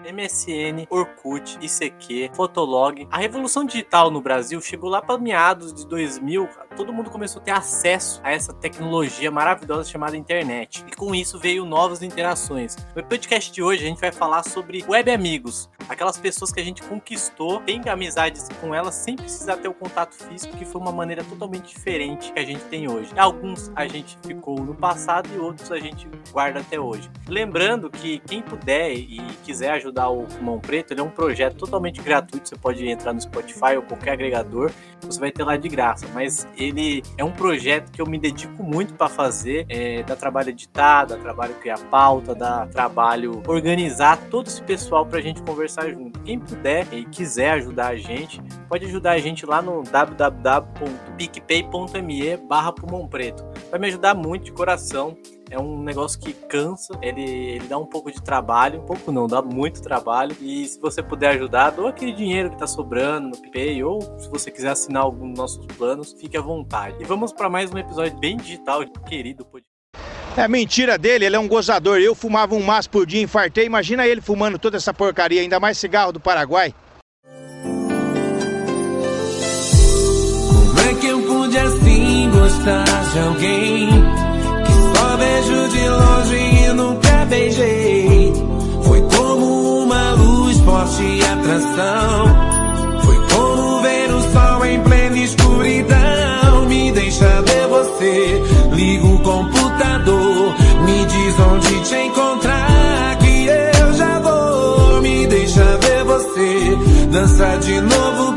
MSN, Orkut, ICQ, Fotolog. A revolução digital no Brasil chegou lá para meados de 2000. Todo mundo começou a ter acesso a essa tecnologia maravilhosa chamada internet. E com isso veio novas interações. No podcast de hoje a gente vai falar sobre web amigos, aquelas pessoas que a gente conquistou, tem amizades com elas sem precisar ter o contato físico, que foi uma maneira totalmente diferente que a gente tem hoje. Alguns a gente ficou no passado e outros a gente guarda até hoje. Lembrando que quem puder e quiser ajudar o Pulmão Preto, ele é um projeto totalmente gratuito. Você pode entrar no Spotify ou qualquer agregador, você vai ter lá de graça. Mas ele é um projeto que eu me dedico muito para fazer. É, dá trabalho editar, dá trabalho criar pauta, dá trabalho organizar todo esse pessoal para a gente conversar junto. Quem puder e quiser ajudar a gente, pode ajudar a gente lá no www.picpay.me barra Pulmão Preto. Vai me ajudar muito de coração. É um negócio que cansa, ele, ele dá um pouco de trabalho, um pouco não, dá muito trabalho. E se você puder ajudar, doa aquele dinheiro que tá sobrando no PayPay, ou se você quiser assinar algum dos nossos planos, fique à vontade. E vamos para mais um episódio bem digital, querido podcast. É mentira dele, ele é um gozador. Eu fumava um maço por dia, infartei. Imagina ele fumando toda essa porcaria, ainda mais cigarro do Paraguai. Como é que eu pude assim gostar de alguém? Só vejo de longe e nunca beijei. Foi como uma luz, forte atração. De novo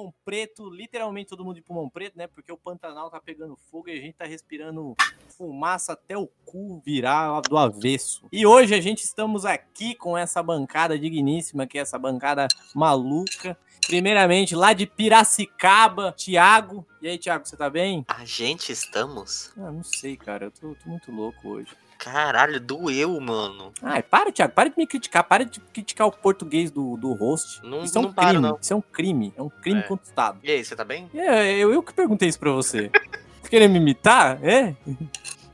Pulmão Preto, literalmente todo mundo de pulmão preto, né? Porque o Pantanal tá pegando fogo e a gente tá respirando fumaça até o cu virar do avesso. E hoje a gente estamos aqui com essa bancada digníssima, que é essa bancada maluca. Primeiramente, lá de Piracicaba, Thiago. E aí, Thiago, você tá bem? A gente estamos? Ah, não sei, cara. Eu tô, tô muito louco hoje. Caralho, doeu, mano. Ai, para, Thiago. Para de me criticar. Para de criticar o português do, do host. Não- isso é um não paro, crime. não. Isso é um crime. É um crime É. contra o Estado. E aí, você tá bem? É, eu, eu que perguntei isso pra você. Você querendo me imitar? É?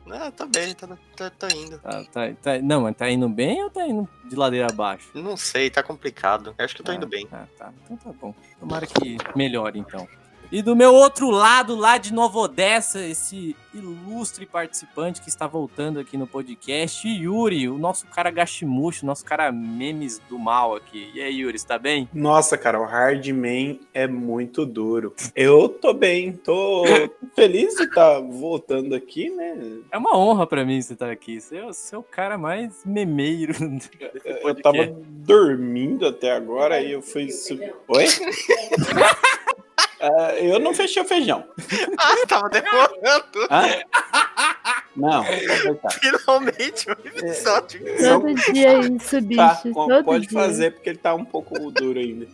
Ah, tá bem, tá, tá, tá indo. Tá, tá, tá- não, mas tá indo bem ou tá indo de ladeira abaixo? Não sei, tá complicado. Eu acho que eu tô indo bem. Ah, tá. Então tá bom. Tomara que melhore, então. E do meu outro lado, lá de Nova Odessa, esse ilustre participante que está voltando aqui no podcast, Yuri, o nosso cara gachimucho, nosso cara memes do mal aqui. E aí, Yuri, está bem? Nossa, cara, o Hardman é muito duro. Eu tô bem, tô feliz de estar voltando aqui, né? É uma honra pra mim você estar aqui. Você é, o- você é o cara mais memeiro Eu tava dormindo até agora e eu fui subir. Oi? Ah, eu não fechei o feijão. Ah, tava demorando. Hã? Não, tá. Finalmente um episódio. Todo dia isso, bicho. Tá, com- todo pode dia. fazer porque ele tá um pouco duro ainda.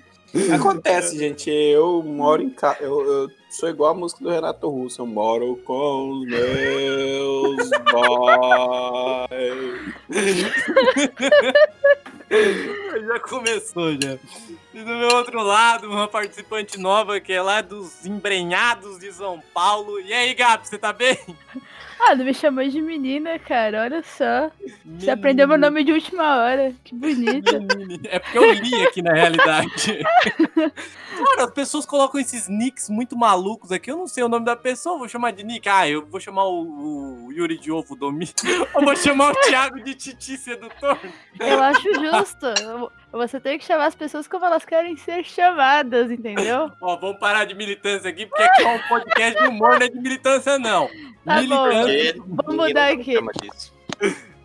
Acontece, gente. Eu moro em casa. Eu, eu sou igual a música do Renato Russo. Eu moro com os meus boys. Já começou, já. E do meu outro lado, uma participante nova que é lá dos embrenhados de São Paulo. E aí, Gabi, você tá bem? Ah, não me chamou de menina, cara. Olha só. Você aprendeu meu nome de última hora. Que bonito. É porque eu li aqui na realidade. Cara, as pessoas colocam esses nicks muito malucos aqui. Eu não sei o nome da pessoa, vou chamar de nick. Ah, eu vou chamar o, o Yuri de Ovo Domi. Ou vou chamar o Thiago de Titi Sedutor. Eu acho justo. Você tem que chamar as pessoas como elas querem ser chamadas, entendeu? Ó, vamos parar de militância aqui, porque aqui é um podcast de humor, não é de militância, não. Tá bom. militância, Porque Vamos mudar aqui.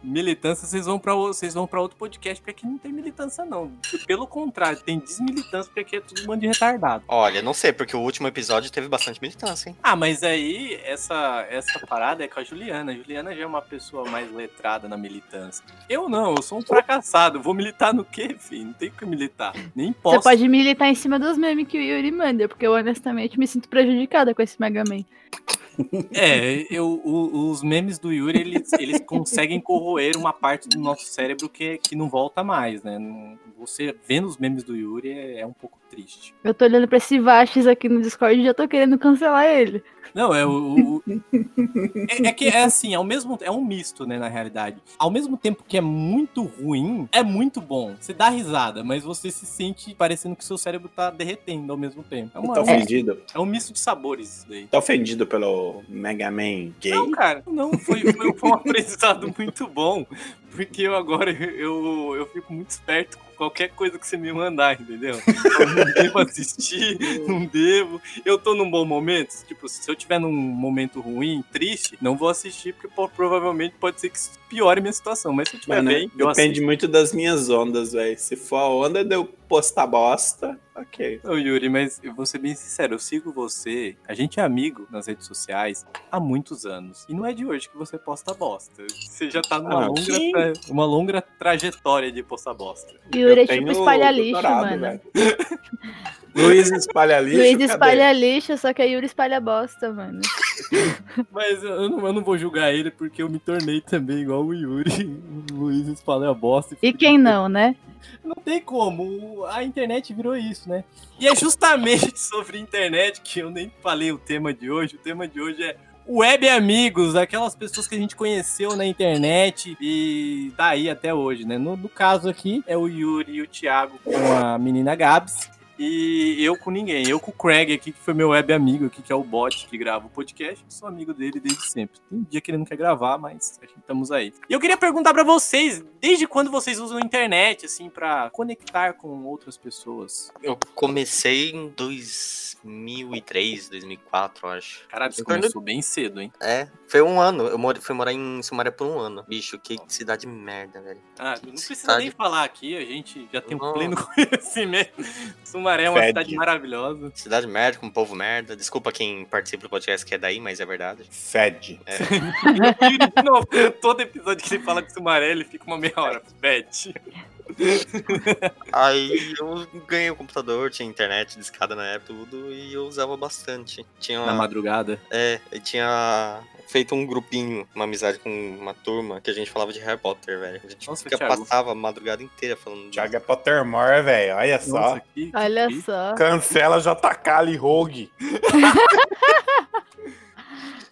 Militância, vocês vão pra o- vocês vão para outro podcast, porque aqui não tem militância, não. Pelo contrário, tem desmilitância, porque aqui é tudo um bando de retardado. Olha, não sei, porque o último episódio teve bastante militância, hein? Ah, mas aí essa, essa parada é com a Juliana. A Juliana já é uma pessoa mais letrada na militância. Eu não, eu sou um fracassado. Vou militar no quê, filho? Não tem o que militar. Nem Você posso. pode militar em cima dos memes que o Yuri manda, porque eu honestamente me sinto prejudicada com esse Mega Man. É, eu, o- os memes do Yuri, eles, eles conseguem corroer uma parte do nosso cérebro que, que não volta mais, né? Você vendo os memes do Yuri é, é um pouco triste. Eu tô olhando pra esse Vastes aqui no Discord e já tô querendo cancelar ele. Não, é o. o- é, é que é assim, ao mesmo é um misto, né, na realidade. Ao mesmo tempo que é muito ruim, é muito bom. Você dá risada, mas você se sente parecendo que seu cérebro tá derretendo ao mesmo tempo. É, uma- Tá é um, ofendido? é um misto de sabores isso daí. Tá ofendido pelo Mega Man gay? Não, cara, não, foi, foi, foi um aprendizado muito bom. Porque eu agora eu, eu fico muito esperto com qualquer coisa que você me mandar, entendeu? Eu não devo assistir, não devo. Eu tô num bom momento. Tipo, se eu tiver num momento ruim, triste, não vou assistir, porque provavelmente pode ser que piore minha situação. Mas se eu tiver Mano, bem, eu depende assisto. muito das minhas ondas, velho. Se for a onda de eu postar bosta, ok. Ô, Yuri, mas eu vou ser bem sincero, eu sigo você, a gente é amigo nas redes sociais há muitos anos. E não é de hoje que você posta bosta. Você já tá numa, Ah, longa, tra- uma longa trajetória de postar bosta. Yuri é tenho tipo espalha lixo, mano. Luiz espalha lixo. Luiz cadê? espalha lixo, só que a Yuri espalha bosta, mano. Mas eu não, eu não vou julgar ele porque eu me tornei também igual o Yuri. O Luiz espalha a bosta. E quem não, né? Não tem como. A internet virou isso, né? E é justamente sobre internet que eu nem falei o tema de hoje. O tema de hoje é web amigos, aquelas pessoas que a gente conheceu na internet e tá aí até hoje, né? No, no caso aqui é o Yuri e o Thiago com a menina Gabs. E eu com ninguém. Eu com o Craig aqui, que foi meu web amigo aqui, que é o bot que grava o podcast. Sou amigo dele desde sempre. Tem dia que ele não quer gravar, mas estamos aí. E eu queria perguntar pra vocês, desde quando vocês usam a internet, assim, pra conectar com outras pessoas? Eu comecei em 2003, 2004, eu acho. Caralho, você quando- começou bem cedo, hein? É, foi um ano. Eu moro- fui morar em Sumaré por um ano. Bicho, que cidade merda, velho. Ah, não precisa Cidade- nem falar aqui, a gente já tem um Não. pleno conhecimento. Sumaré é uma Fede. cidade maravilhosa. Cidade merda, com povo merda. Desculpa quem participa do podcast que é daí, mas é verdade. Fed. E, de novo, todo episódio que ele fala de Sumaré, ele fica uma meia hora. Pet. Aí eu ganhei o computador, tinha internet discada na época, tudo, e eu usava bastante. Tinha Na uma, madrugada. É, eu tinha feito um grupinho, uma amizade com uma turma que a gente falava de Harry Potter, velho. A gente Nossa, fica, passava a madrugada inteira falando Thiago é Pottermore, velho. Olha só. Nossa, que, que Olha triste. só. Cancela JK ali, Rogue.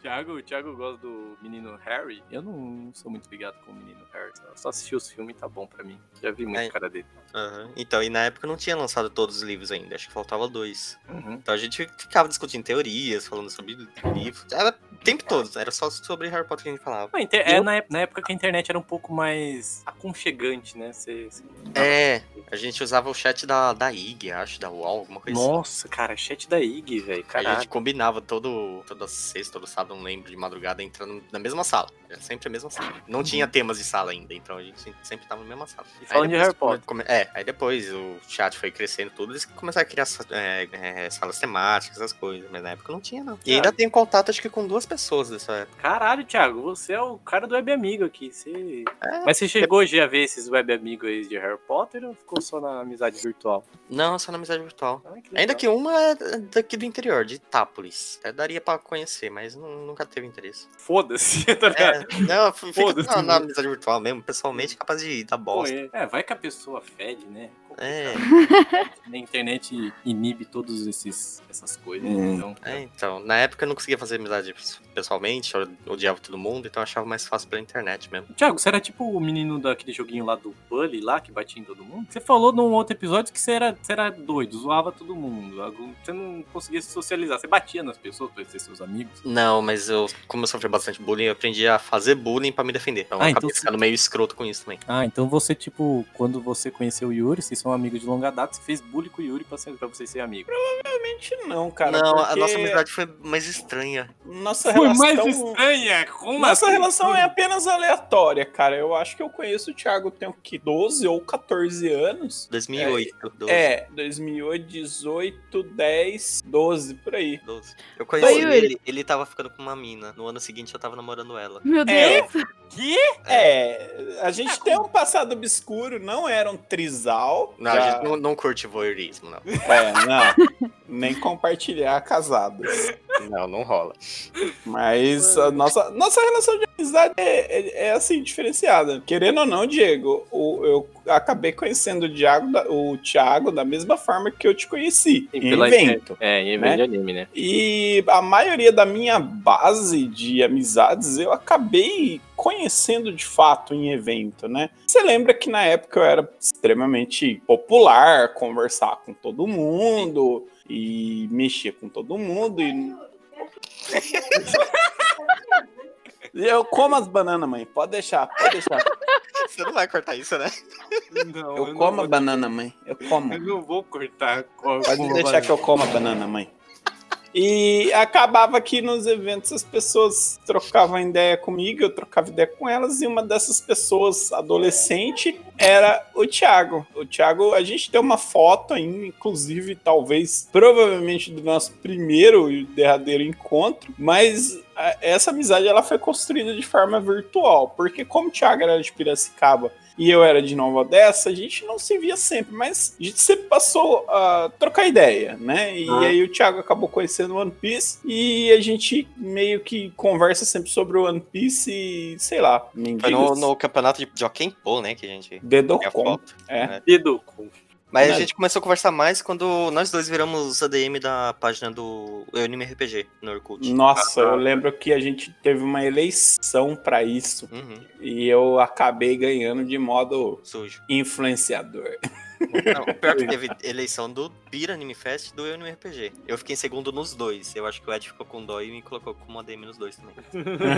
Thiago, o Thiago gosta do menino Harry. Eu não sou muito ligado com o menino Harry. Só- Só assisti os filmes e tá bom pra mim. Já vi muito É. cara dele. Aham. Então, e na época não tinha lançado todos os livros ainda, acho que faltava dois. Uhum. Então a gente ficava discutindo teorias, falando sobre livros. Era o tempo todo, era só sobre Harry Potter que a gente falava. Não, inter- é Eu- na, ép- na época que a internet era um pouco mais aconchegante, né? Você, você- É, a gente usava o chat da, da IG, acho, da UOL, alguma coisa assim. Nossa, cara, chat da IG, velho. A gente combinava todo, toda sexta, todo sábado, não lembro, de madrugada, entrando na mesma sala. Era sempre a mesma sala. Não tinha temas de sala ainda, então a gente sempre tava na mesma sala. E falando de Harry Potter. come- é, aí depois o chat foi crescendo tudo, eles começaram a criar é, é, salas temáticas, essas coisas. Mas na época não tinha, não. E ainda tenho contato, acho que com duas pessoas dessa época. Caralho, Thiago, você é o cara do web amigo aqui. Você... É. Mas você chegou hoje a ver esses web amigos aí de Harry Potter ou ficou só na amizade virtual? Não, só na amizade virtual. Ah, que Ainda que uma é daqui do interior, de Itápolis. Até daria pra conhecer, mas não- nunca teve interesse. Foda-se, tá ligado? É, não, fica Foda-se, na, na amizade virtual mesmo. Pessoalmente, capaz de dar Pô, bosta. é. É, vai que a pessoa fede, né? É, A internet inibe todas essas coisas. Hum. Então, é, então. Na época eu não conseguia fazer amizade pessoalmente, eu odiava todo mundo, então eu achava mais fácil pela internet mesmo. Thiago, você era tipo o menino daquele joguinho lá do Bully lá, que batia em todo mundo? Você falou num outro episódio que você era, você era doido, zoava todo mundo. Você não conseguia se socializar. Você batia nas pessoas pra ser seus amigos. Não, mas eu, como eu sofri bastante bullying, eu aprendi a fazer bullying pra me defender. Então Ah, eu então acabei você- ficando meio escroto com isso também. Ah, então você, tipo, quando você conheceu o Yuri, vocês Você é um amigo de longa data, você fez bullying com o Yuri pra, ser, pra vocês serem amigos. Provavelmente não, cara. não, a porque nossa amizade foi mais estranha. Nossa Foi relação... mais estranha! Como Nossa assim? relação é apenas aleatória, cara. Eu acho que eu conheço o Thiago tem o que 12 ou 14 anos. 2008, 12, É, 2008, 18, 10, 12 por aí. 12. Eu conheci Oi, Yuri. ele, ele tava ficando com uma mina. No ano seguinte eu tava namorando ela. Meu É. Deus. Que? É, a gente tem um passado obscuro, não era um trisal. Não, já- a gente não, não curte voyeurismo, não. É, não. Nem compartilhar casados. Não, não rola. Mas a nossa, nossa relação de amizade é, é- é, assim, diferenciada. Querendo ou não, Diego, o- eu acabei conhecendo o, Diago, o Thiago da mesma forma que eu te conheci. Sim, em evento. É, em evento Né? de anime, né? E a maioria da minha base de amizades eu acabei conhecendo de fato em evento, né? Você lembra que na época eu era extremamente popular, conversar com todo mundo e mexer com todo mundo e eu como as bananas, mãe. Pode deixar, pode deixar. Você não vai cortar isso, né? Não, Eu como a banana, mãe. Eu como. Eu não vou cortar. Pode deixar vai- que eu como a banana, mãe. E acabava que nos eventos as pessoas trocavam ideia comigo, eu trocava ideia com elas, e uma dessas pessoas, adolescente, era o Thiago. O Thiago, a gente tem uma foto ainda, inclusive, talvez, provavelmente do nosso primeiro e derradeiro encontro, mas essa amizade ela foi construída de forma virtual, porque como o Thiago era de Piracicaba e eu era de Nova Odessa, a gente não se via sempre, mas a gente sempre passou a trocar ideia, né? E Ah. aí o Thiago acabou conhecendo o One Piece e a gente meio que conversa sempre sobre o One Piece e, sei lá, Foi no, no campeonato de Joaquim Pô, né, que a gente... Foto. É. Dedo. Mas a gente começou a conversar mais quando nós dois viramos ADM da página do Anime RPG no Orkut. Nossa, eu lembro que a gente teve uma eleição pra isso Uhum, e eu acabei ganhando de modo sujo. influenciador. Não, o pior que teve eleição do Bira Anime Fest e do Anime RPG. Eu fiquei em segundo nos dois. Eu acho que o Ed ficou com dó e me colocou como ADM nos dois também.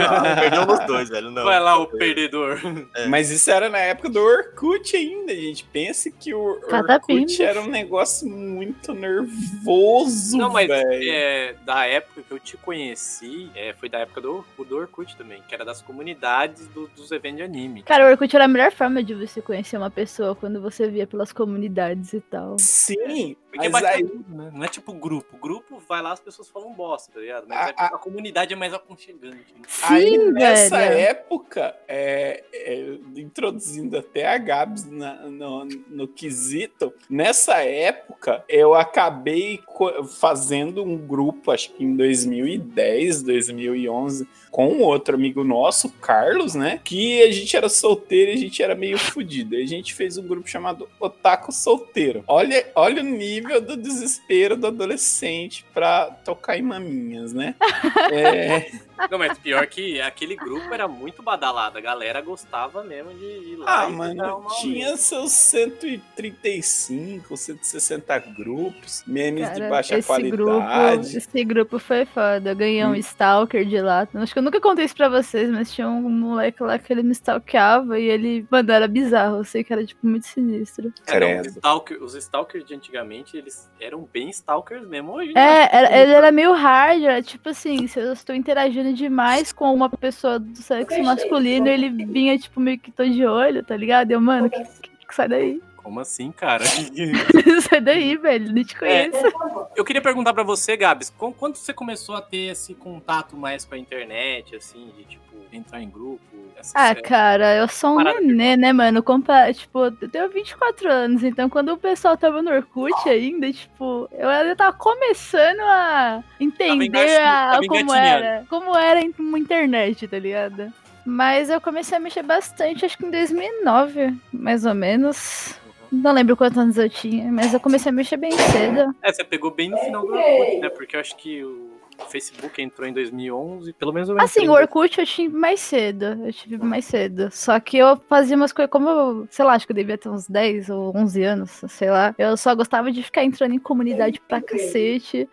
Ah, perdeu nos dois, velho. Não. Vai lá, o perdedor. É. Mas isso era na época do Orkut ainda, gente. Pensa que o Cada Orkut era um negócio muito nervoso, Não, mas é, da época que eu te conheci, é, foi da época do, do Orkut também, que era das comunidades do- dos eventos de anime. Cara, o Orkut era a melhor forma de você conhecer uma pessoa quando você via pelas comunidades e tal. Sim, Porque mas aí tudo, né? Não é tipo grupo. Grupo vai lá, as pessoas falam bosta, tá ligado? Mas A- é porque a, comunidade é mais aconchegante. né? Aí Sim, nessa velho. época, é, é, introduzindo até a Gabs na- no, no quesito, nessa época eu acabei fazendo um grupo, acho que em 2010, 2011, com um outro amigo nosso, Carlos, né? Que a gente era solteiro e a gente era meio fudido. E a gente fez um grupo chamado Otaku Solteiro. Olha, olha o nível do desespero do adolescente pra tocar em maminhas, né? É. Não, mas pior que aquele grupo era muito badalado. A galera gostava mesmo de ir lá. Ah, e mano, dar uma tinha seus 135, 160 grupos, memes de Cara, baixa esse grupo, qualidade. esse grupo foi foda. Eu ganhei um Hum. stalker de lá. Acho que eu nunca contei isso pra vocês, mas tinha um moleque lá que ele me stalkeava e ele, mano, era bizarro. Eu sei que era, tipo, muito sinistro. É, não, Credo. Os, stalker, os stalkers de antigamente, eles eram bem stalkers mesmo. Hoje, né? É, era- ele era meio hard, era tipo assim, se eu estou interagindo demais com uma pessoa do sexo masculino, ele vinha, tipo, meio que tô de olho, tá ligado? Eu, mano, que, que- que sai daí. Como assim, cara? sai daí, velho, nem te É. conheço. Eu queria perguntar pra você, Gabs, quando você começou a ter esse contato mais com a internet, assim, de tipo, entrar em grupo? Essa, Ah, essa- cara, eu sou um Parada nenê, né, mano? Compa tipo, eu tenho 24 anos, então quando o pessoal tava no Orkut ainda, tipo, eu ainda tava começando a entender a- como era, como era uma internet, tá ligado? Mas eu comecei a mexer bastante, acho que em 2009, mais ou menos. Não lembro quantos anos eu tinha, mas eu comecei a mexer bem cedo. É, você pegou bem no final do Orkut, né? Porque eu acho que o Facebook entrou em 2011, pelo menos eu Assim, o Orkut eu tive mais cedo. Eu tive mais cedo. Só que eu fazia umas coisas, como eu, sei lá, acho que eu devia ter uns 10 ou 11 anos, sei lá. Eu só gostava de ficar entrando em comunidade pra cacete.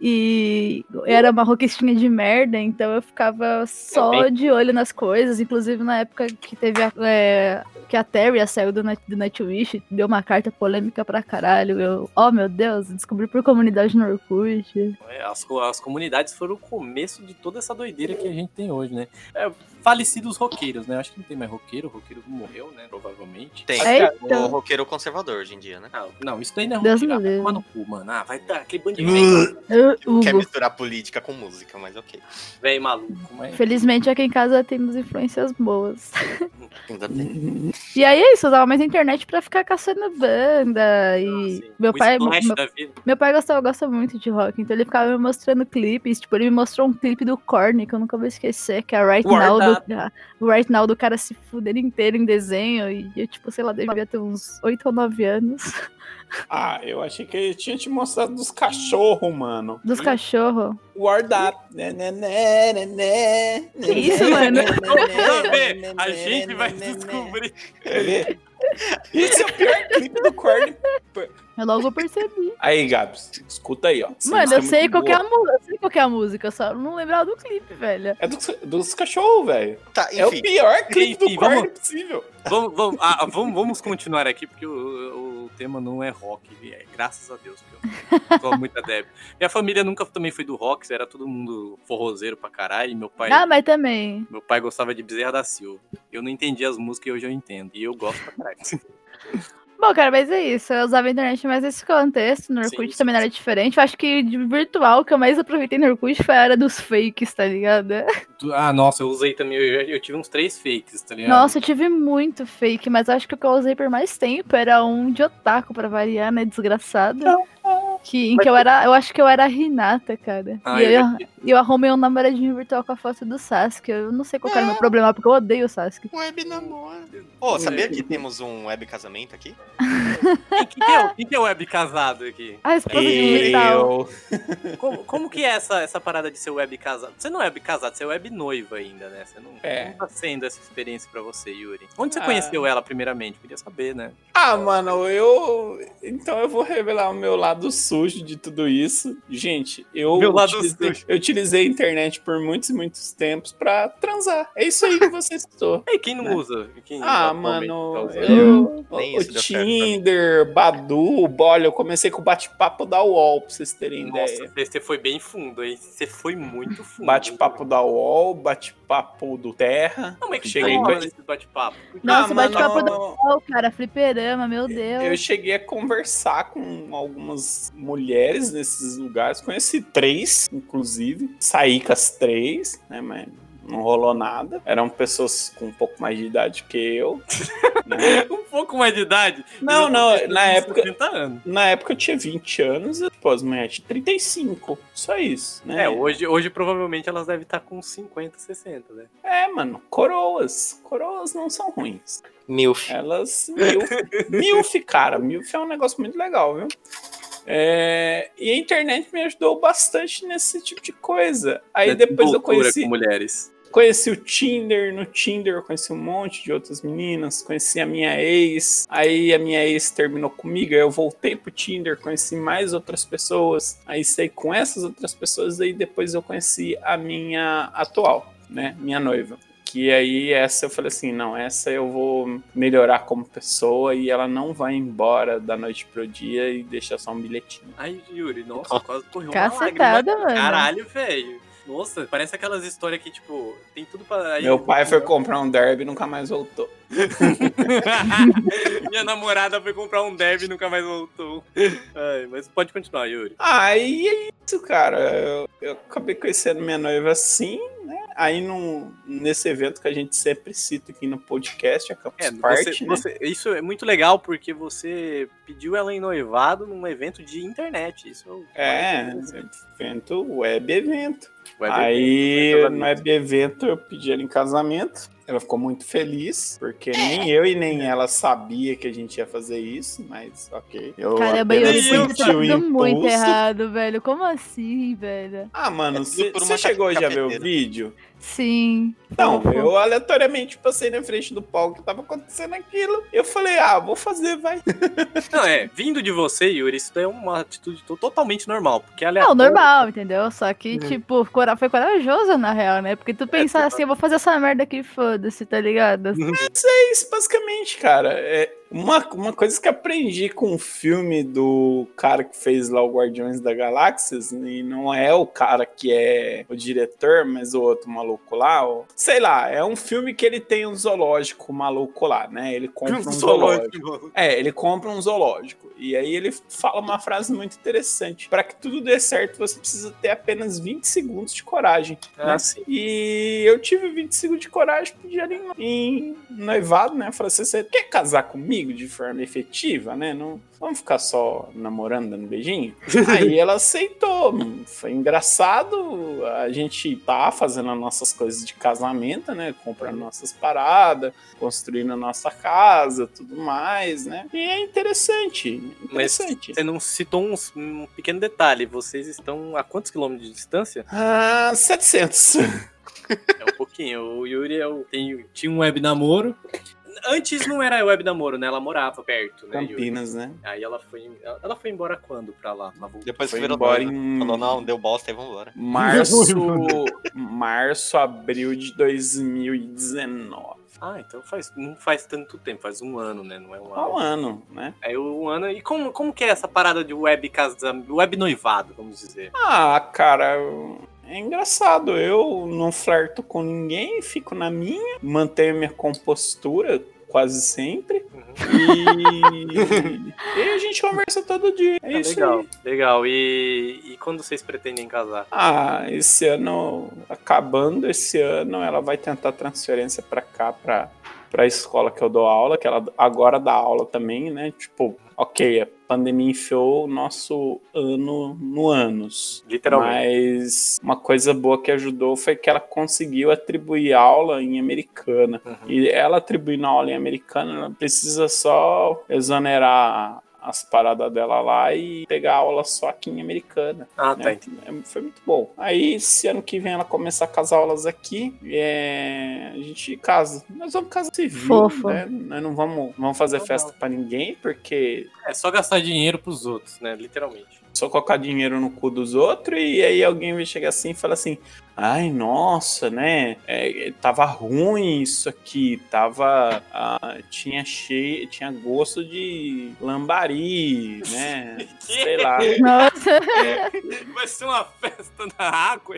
E era uma roquistinha de merda, então eu ficava só de olho nas coisas. Inclusive na época que teve a, é, que a Terry saiu do, Night, do Nightwish, deu uma carta polêmica pra caralho. Eu, oh meu Deus, descobri por comunidade no Orkut. É, As, as comunidades foram o começo de toda essa doideira que a gente tem hoje, né? É, falecidos roqueiros, né? Acho que não tem mais roqueiro, o roqueiro morreu, né? Provavelmente. Tem. É, O então. roqueiro conservador hoje em dia, né? Não, não, isso daí não é Deus roqueiro. livre. Ah, toma no cu, mano. Ah, vai dar aquele velho, Eu, Quer misturar política com música, mas ok. velho maluco. Mas... Felizmente aqui em casa temos influências boas. Ainda tem. E aí é isso, eu usava mais a internet pra ficar caçando banda. E meu o pai. Meu, da vida. meu pai gostava, gosta muito de rock, então ele ficava me mostrando clipes. Tipo, ele me mostrou um clipe do Korn, que eu nunca vou esquecer, que é Right Now do, o Right Now do cara se fudendo inteiro em desenho. E eu, tipo, sei lá, devia ter uns 8 ou 9 anos. Ah, eu achei que ele tinha te mostrado dos cachorros, mano. Dos cachorros. Ward up. Né, né, né, né, né, Que isso, mano? Vamos ver, a gente vai descobrir. Esse é o pior clipe do Korn. Eu logo percebi. Aí, Gabs, escuta aí, ó. Essa Mano, eu é sei muito qual que é a boa. música. Eu sei qual que é a música, só não lembrava do clipe, velho. É dos, dos cachorros, velho. Tá, É o pior clipe Enfim, do vamos- possível. Vamos, vamos, ah, vamos, vamos continuar aqui, porque o, o tema não é rock. É, graças a Deus, porque eu sou muita débil. Minha família nunca também foi do rock, era todo mundo forrozeiro pra caralho. E meu pai, Ah, mas também. meu pai gostava de Bezerra da Silva. Eu não entendia as músicas e hoje eu entendo. E eu gosto pra caralho. Bom, cara, mas é isso. Eu usava a internet mais nesse contexto. No Orkut Sim, sim, também não era diferente. Eu acho que de virtual, o que eu mais aproveitei no Orkut foi a era dos fakes, tá ligado? Ah, nossa, eu usei também. Eu, eu tive uns três fakes, tá ligado? Nossa, eu tive muito fake, mas acho que o que eu usei por mais tempo era um de otaku, pra variar, né? Desgraçado. Que, em que eu era. Eu acho que eu era a Renata, cara. Ah, e eu eu, eu arrumei um namoradinho virtual com a foto do Sasuke. Eu não sei qual que era o meu problema, porque eu odeio o Sasuke. Web namoro. Ô, sabia que temos um web casamento aqui? Quem, quem que é, o- quem que é o web casado aqui? A esposa. Eu. Como, como que é essa, essa parada de ser web casado? Você não é web casado, você é web noiva ainda, né? Você não, É. não tá sendo essa experiência pra você, Yuri. Onde você Ah. conheceu ela primeiramente? Queria saber, né? Ah, mano, eu. Então eu vou revelar o meu lado sujo de tudo isso. Gente, eu, Meu lado utilizei, sujo. eu utilizei a internet por muitos e muitos tempos pra transar. É isso aí que você citou. E quem não Né? usa? Quem Ah, mano, tá eu, Nem o, isso Badu, olha, eu comecei com o bate-papo da UOL, pra vocês terem Nossa, ideia. você foi bem fundo, hein? Você foi muito fundo. Bate-papo da UOL, bate-papo do Terra. Como é que Cheguei com- nesse bate-papo? Nossa, Ah, bate-papo do UOL, cara, fliperama, meu Deus. Eu cheguei a conversar com algumas mulheres nesses lugares. Conheci três, inclusive. Saí com as três, né? Mas não rolou nada. Eram pessoas com um pouco mais de idade que eu. né? um pouco mais de idade? Não, não, na época. 70 anos. Na época eu tinha 20 anos e pô, as mulheres tinham 35. Só isso, né? É, hoje, hoje provavelmente elas devem estar com 50, 60, né? É, mano, coroas. Coroas não são ruins. Milf. Elas. Milf, milf cara. Milf é um negócio muito legal, viu? É, e a internet me ajudou bastante nesse tipo de coisa. Aí Na depois eu conheci, com mulheres. Conheci o Tinder. No Tinder eu conheci um monte de outras meninas. Conheci a minha ex. Aí a minha ex terminou comigo. Aí eu voltei pro Tinder, conheci mais outras pessoas. Aí saí com essas outras pessoas. Aí depois eu conheci a minha atual, né? Minha noiva. Que aí essa eu falei assim, não, essa eu vou melhorar como pessoa e ela não vai embora da noite pro dia e deixar só um bilhetinho. Ai, Yuri, nossa, quase correu uma Cacetada, lágrima. mano. Caralho, velho. Nossa, parece aquelas histórias que, tipo, tem tudo pra... aí- Meu pai foi comprar um derby e nunca mais voltou. Minha namorada foi comprar um dev e nunca mais voltou. Ai, mas pode continuar, Yuri. Aí é isso, cara. Eu, eu acabei conhecendo minha noiva assim, né? Aí num, nesse evento que a gente sempre cita aqui no podcast, a Campus É, Party, você, né? você- isso é muito legal porque você pediu ela em noivado num evento de internet. Isso É, evento, web evento. Web Aí, evento, no web evento, eu pedi ela em casamento. Ela ficou muito feliz, porque nem eu e nem ela sabia que a gente ia fazer isso, mas ok. Eu Caramba, ter senti o muito errado, velho. Como assim, velho? Ah, mano, É você uma chegou já a ver o vídeo? Sim. Não, fofo. eu aleatoriamente passei na frente do palco que tava acontecendo aquilo. Eu falei, ah, vou fazer, vai. Não, é, vindo de você, Yuri, isso daí é uma atitude to- totalmente normal. Porque ela é Não, normal, entendeu? Só que, Uhum. tipo, cora- foi corajoso na real, né? Porque tu É, pensar assim, eu vou fazer essa merda aqui, foda-se, tá ligado? É isso, basicamente, cara. É uma, uma coisa que aprendi com o filme do cara que fez lá o Guardiões da Galáxias, e não é o cara que é o diretor, mas o outro maluco lá, ó. sei lá, é um filme que ele tem um zoológico maluco lá, né? Ele compra um zoológico. É, ele compra um zoológico. E aí ele fala uma frase muito interessante. Pra que tudo dê certo, você precisa ter apenas 20 segundos de coragem. Ah, né? E eu tive 20 segundos de coragem pedi ela em, noivado, né? Falei assim: você quer casar comigo de forma efetiva, né? Não vamos ficar só namorando, dando beijinho? Aí ela aceitou. Foi engraçado. A gente tá fazendo as nossas coisas de casamento, né? Comprando nossas paradas, construindo a nossa casa, tudo mais, né? E é interessante. Mas Interessante. você não citou um, um pequeno detalhe. Vocês estão a quantos quilômetros de distância? Ah, 700. É um pouquinho. O Yuri é o- tem, tinha um web namoro. Antes não era web namoro, né? Ela morava perto, né? Campinas, né? Aí ela foi, ela foi embora quando pra lá? Depois Foi que virou embora em- Falou, não, deu bosta e vambora. Março, março, abril de 2019. Ah, então faz, não faz tanto tempo, faz um ano, né? Não é um Há um ano. ano, né? Aí um ano. E como, como que é essa parada de web casamento, web noivado, vamos dizer? Ah, cara, é engraçado. Eu não flerto com ninguém, fico na minha, mantenho minha compostura quase sempre. E, e a gente conversa todo dia. É Ah, isso legal, aí. legal. E, e quando vocês pretendem casar? Ah, esse ano, acabando esse ano, ela vai tentar transferência pra cá, pra, pra escola que eu dou aula, que ela agora dá aula também, né? Tipo, ok, a pandemia enfiou o nosso ano no ânus. Literalmente. Mas uma coisa boa que ajudou foi que ela conseguiu atribuir aula em americana. Uhum. E ela atribuindo aula em americana, ela precisa só exonerar as paradas dela lá e pegar aula só aqui em americana. Ah, tá. né? entendi. É, Foi muito bom. Aí, esse ano que vem, ela começar com as aulas aqui, é, a gente casa. Nós vamos casar civil, Fofo. né? Nós não vamos, vamos fazer Legal. festa pra ninguém, porque É só gastar dinheiro pros outros, né? Literalmente. Só colocar dinheiro no cu dos outros e aí alguém vai chegar assim e falar assim: ai, nossa, né? é, tava ruim isso aqui, tava. ah, tinha cheio, tinha gosto de lambari, né? Sei lá. Nossa. Vai ser uma festa na água.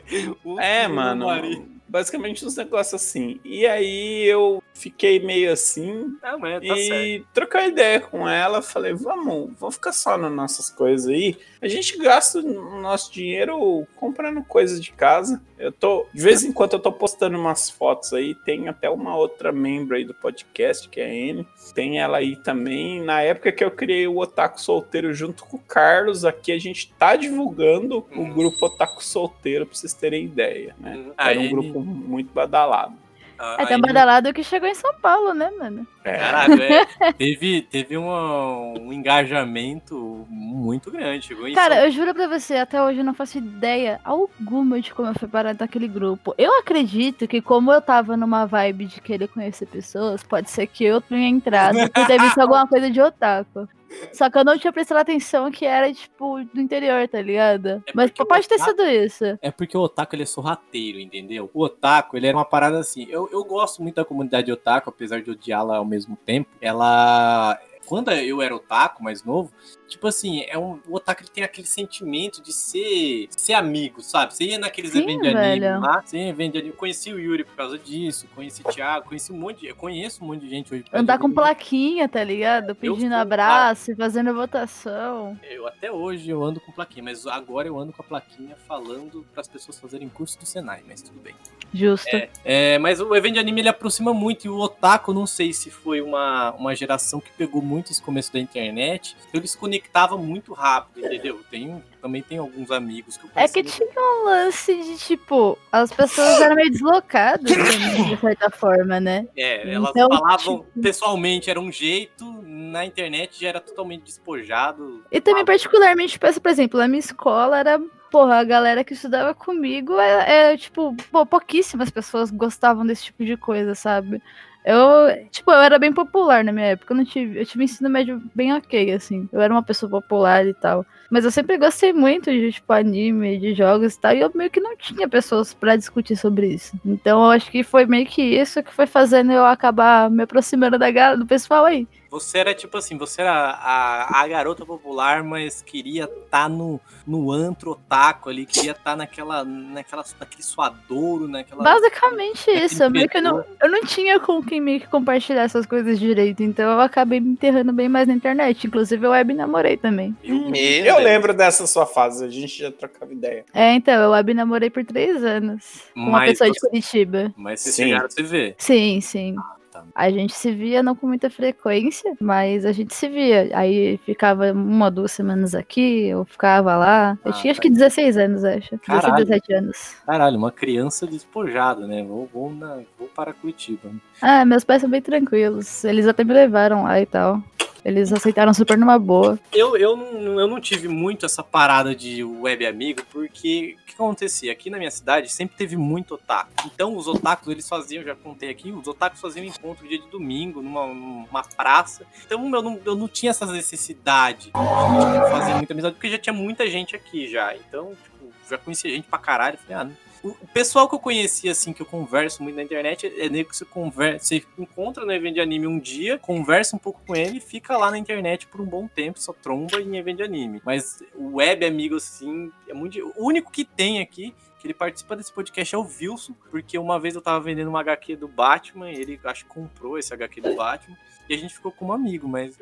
É, mano. marido. Basicamente uns negócios assim. E aí eu fiquei meio assim. Ah, tá certo. e trocar ideia com ela, falei, vamos, vamos ficar só nas nossas coisas aí. A gente gasta o nosso dinheiro comprando coisas de casa. Eu tô, de vez em quando eu tô postando umas fotos aí, tem até uma outra membro aí do podcast, que é a N. Tem ela aí também. Na época que eu criei o Otaku Solteiro junto com o Carlos, aqui a gente tá divulgando o Hum. grupo Otaku Solteiro, pra vocês terem ideia, né? Hum, Era um grupo muito badalado. Ah, É, um badalado que chegou em São Paulo, né, mano? Caralho, é. teve, teve uma- um engajamento muito grande. Cara, São- eu juro pra você, até hoje eu não faço ideia alguma de como eu fui parar daquele grupo. Eu acredito que, como eu tava numa vibe de querer conhecer pessoas, pode ser que eu tenha entrado por ter visto alguma coisa de otaku. Só que eu não tinha prestado atenção que era, tipo, do interior, tá ligado? É Mas pode ter otaku- sido isso. É porque o otaku ele é sorrateiro, entendeu? O otaku, ele era uma parada assim. Eu, eu gosto muito da comunidade otaku, apesar de odiá-la ao mesmo tempo. Ela. Quando eu era otaku, mais novo, tipo assim, é um, o otaku ele tem aquele sentimento de ser, ser amigo, sabe? Você ia naqueles Sim, eventos de anime lá, você ia evento de anime. Conheci o Yuri por causa disso, conheci o Thiago, conheci um monte de. Eu conheço um monte de gente hoje. Andar com plaquinha, tá ligado? Pedindo abraço, fazendo votação. Eu até hoje eu ando com plaquinha, mas agora eu ando com a plaquinha falando para as pessoas fazerem curso do Senai, mas tudo bem. Justo. É, mas o evento de anime ele aproxima muito e o otaku, não sei se foi uma, uma geração que pegou muito esse começo da internet, então eles conectava muito rápido, entendeu? Tenho, também tem alguns amigos que eu É que tinha um lance de, tipo, as pessoas eram meio deslocadas, também, de certa forma, né? É, elas Então, falavam tipo- pessoalmente era um jeito, na internet já era totalmente despojado. E também, particularmente, pensa, por exemplo, na minha escola era. Porra, a galera que estudava comigo é, é, tipo, pô, pouquíssimas pessoas gostavam desse tipo de coisa, sabe? Eu, tipo, eu era bem popular na minha época. Eu não tive, eu tive ensino médio bem ok, assim. Eu era uma pessoa popular e tal. Mas eu sempre gostei muito de, tipo, anime, de jogos e tal. E eu meio que não tinha pessoas pra discutir sobre isso. Então eu acho que foi meio que isso que foi fazendo eu acabar me aproximando da, ga- do pessoal aí. Você era tipo assim, você era a, a garota popular, mas queria estar no, no antro otaku ali, queria estar naquela, naquela, naquele suadouro, naquela. Basicamente isso. Eu, meio que não, fedor. eu não tinha com quem meio que compartilhar essas coisas direito. Então eu acabei me enterrando bem mais na internet. Inclusive eu web namorei também. Eu- Meu Eu lembro dessa sua fase, a gente já trocava ideia. É, então, eu web namorei por três anos. Com uma Mas pessoa de você- Curitiba. Mas vocês Sim. chegaram a se ver. Sim, sim. tá. A gente se via não com muita frequência, mas a gente se via. Aí ficava uma, duas semanas aqui, eu ficava lá. Eu Ah, tinha acho tá. que 16 anos, acho. 16, Caralho. 17 anos. Caralho, uma criança despojada, né? Vou, vou, na, vou para Curitiba. Ah, meus pais são bem tranquilos. Eles até me levaram lá e tal. Eles aceitaram super numa boa. Eu, eu, não, eu não tive muito essa parada de web amigo, porque o que acontecia? Aqui na minha cidade sempre teve muito otaku. Então os otakus, eles faziam, já contei aqui, os otakus faziam encontro dia de domingo, numa, numa praça. Então eu não, eu não tinha essa necessidade de fazer muita amizade, porque já tinha muita gente aqui já. Então, tipo, já conhecia gente pra caralho. Falei, ah, o pessoal que eu conhecia, assim, que eu converso muito na internet, é nego que você conversa, você encontra no evento de anime um dia, conversa um pouco com ele fica lá na internet por um bom tempo, só tromba em evento de anime. Mas o web amigo, assim, é muito. O único que tem aqui. Que ele participa desse podcast é o Wilson, porque uma vez eu tava vendendo uma HQ do Batman, e ele acho que comprou esse HQ do Batman, e a gente ficou como amigo, mas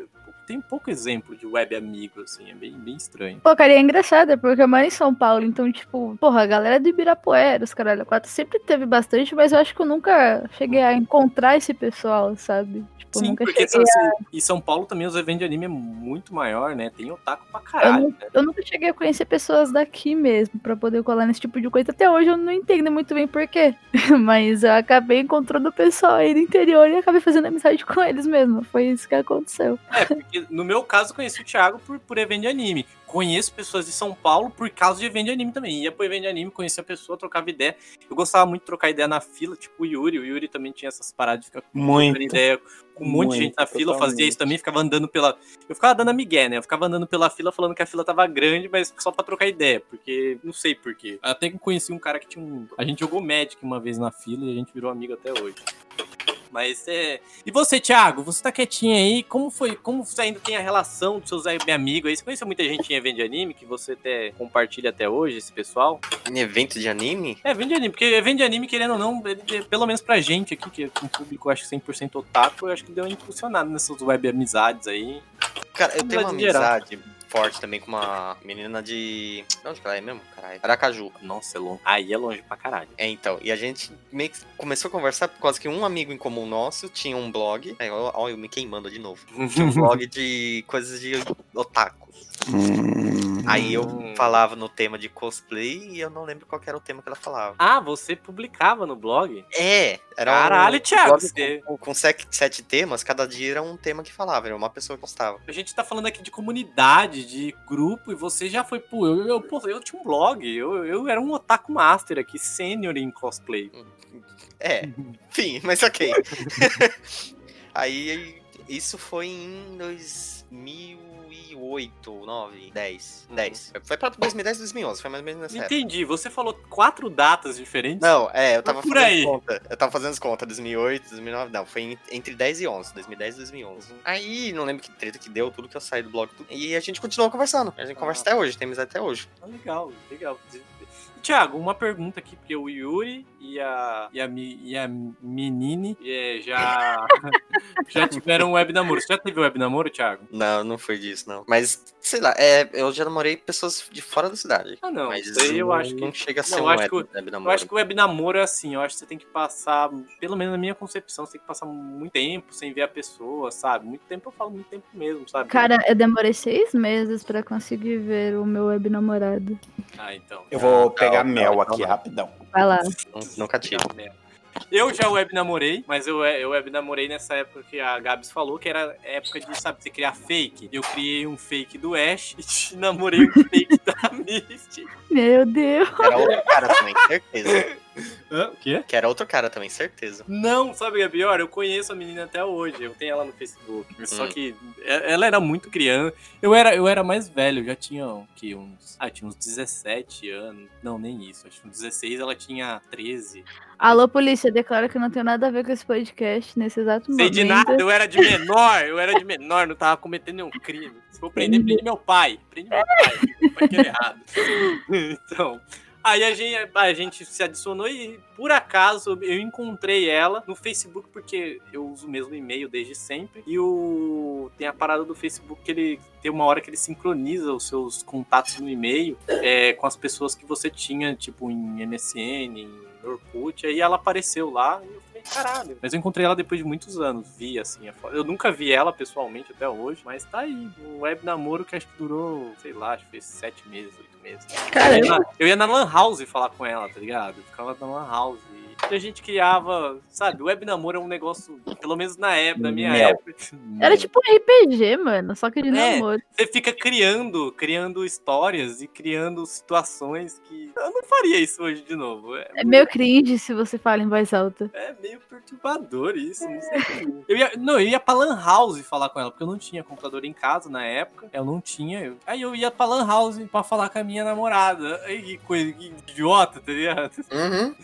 tem pouco exemplo de web amigo, assim, é bem, bem estranho. Pô, cara, é engraçado, porque eu moro em São Paulo, então, tipo, porra, a galera do Ibirapuera, os caralho, a quatro sempre teve bastante, mas eu acho que eu nunca cheguei a encontrar esse pessoal, sabe? Tipo, Sim, nunca porque cheguei assim, e São Paulo também os eventos de anime é muito maior, né? Tem otaku pra Eu, caralho, não- né? eu nunca cheguei a conhecer pessoas daqui mesmo, pra poder colar nesse tipo de coisa. Até hoje eu não entendo muito bem porquê. Mas eu acabei encontrando o pessoal aí do interior e acabei fazendo amizade com eles mesmo. Foi isso que aconteceu. É, porque no meu caso eu conheci o Thiago por, por evento de anime. Conheço pessoas de São Paulo por causa de evento de anime também. Ia pro evento de anime, conhecia a pessoa, trocava ideia. Eu gostava muito de trocar ideia na fila, tipo o Yuri. O Yuri também tinha essas paradas de ficar Muito. trocando ideia com um monte de gente na fila. Eu fazia isso também, ficava andando pela. Eu ficava dando a migué, né? Eu ficava andando pela fila falando que a fila tava grande, mas só pra trocar ideia. Porque não sei porquê. Até que eu conheci um cara que tinha um. A gente jogou Magic uma vez na fila e a gente virou amigo até hoje. Mas é. E você, Thiago? Você tá quietinho aí? Como foi? Como você ainda tem a relação dos seus amigos aí? Você conhece muita gente em evento de anime que você até compartilha até hoje, esse pessoal? Em evento de anime? É, evento de anime, porque evento de anime, querendo ou não, pelo menos pra gente aqui, que é um público, acho que 100% otaku, eu acho que deu uma impulsionada nessas web amizades aí. Cara, eu tenho uma Amizade geral. Forte também com uma menina de. De onde que ela é mesmo? Caralho. Aracaju. Nossa, é longe. Aí é longe pra caralho. É, então. E a gente meio que começou a conversar por causa que um amigo em comum nosso tinha um blog. Ó, ó, eu me queimando de novo. Tinha um blog de coisas de otakus. Hum. Aí eu Hum. falava no tema de cosplay e eu não lembro qual era o tema que ela falava. Ah, você publicava no blog? É, era Caralho, um Thiago, blog você- com, com sete, temas, cada dia era um tema que falava, era uma pessoa que postava. A gente tá falando aqui de comunidade, de grupo, e você já foi, pô, eu, eu, pô, eu tinha um blog, eu, eu era um otaku master aqui, sênior em cosplay. É, enfim, mas ok. Aí isso foi em 2008, 9, 10, Uhum. 10. Foi pra 2010, 2011, foi mais ou menos nessa época. Entendi, você falou quatro datas diferentes? Não, é, eu tava Por fazendo aí. conta. Eu tava fazendo as contas, 2008, 2009, não, foi entre 10 e 11, 2010 e 2011. Aí, não lembro que treta que deu, tudo que eu saí do blog, tudo. E a gente continuou conversando. A gente conversa Ah. até hoje, tem amizade até hoje. Ah, legal, legal. Tiago, uma pergunta aqui, porque o Yuri e a, e a, e a Menine é, já, já tiveram web namoro. Você já teve web namoro, Thiago? Não, não foi disso, isso, não. Mas, sei lá, é, eu já namorei pessoas de fora da cidade. Ah, não. Mas Isso aí eu acho que. não chega a ser Não, um eu web, que web Eu namoro. acho que o web namoro é assim, eu acho que você tem que passar, pelo menos na minha concepção, você tem que passar muito tempo sem ver a pessoa, sabe? Muito tempo eu falo muito tempo mesmo, sabe? Cara, eu demorei seis meses pra conseguir ver o meu web namorado. Ah, então. Eu vou Ah, tá, pegar tá, mel tá, aqui rapidão. Vai lá. Nun- Nunca tive. Eu já web namorei, mas eu, eu web namorei nessa época que a Gabs falou, que era época de, sabe, você criar fake. Eu criei um fake do Ash e namorei um fake da Misty. Meu Deus. Era outro cara também, certeza. Hã? O quê? Que era outro cara também, certeza. Não, sabe o que é pior? Eu conheço a menina até hoje. Eu tenho ela no Facebook. Só Hum. que e- ela era muito criança. Eu era, eu era mais velho, eu já tinha o quê? uns. Ah, tinha uns 17 anos. Não, nem isso. Acho que uns 16 ela tinha 13. Alô, polícia, declara que eu não tenho nada a ver com esse podcast nesse exato Sei momento. de nada, eu era de menor, eu era de menor, não tava cometendo nenhum crime. Se for prender, prende meu pai. Prende meu pai. Meu pai que era errado. Então. Aí a gente, a gente se adicionou e, por acaso, eu encontrei ela no Facebook, porque eu uso o mesmo e-mail desde sempre. E o tem a parada do Facebook que ele tem uma hora que ele sincroniza os seus contatos no e-mail é, com as pessoas que você tinha, tipo, em MSN, em Orkut. Aí ela apareceu lá e eu caralho. Mas eu encontrei ela depois de muitos anos, vi assim. a foto. Eu nunca vi ela pessoalmente até hoje, mas tá aí. Um web namoro que acho que durou, sei lá, acho que foi sete meses, oito meses. Cara, eu, ia na, eu ia na Lan House falar com ela, tá ligado? Eu ficava na Lan House. E a gente criava, sabe, web namoro é um negócio, pelo menos na época, na minha Mel. época. Era tipo um RPG, mano, só que de É. namoro. Você fica criando, criando histórias e criando situações que. Eu não faria isso hoje de novo. É, É meio cringe se você fala em voz alta. é meio perturbador isso, não sei. eu ia, não, eu ia pra Lan House falar com ela, porque eu não tinha computador em casa na época. Eu não tinha. eu- aí eu ia pra Lan House pra falar com a minha namorada. Aí que coisa que idiota, tá ligado? Uhum.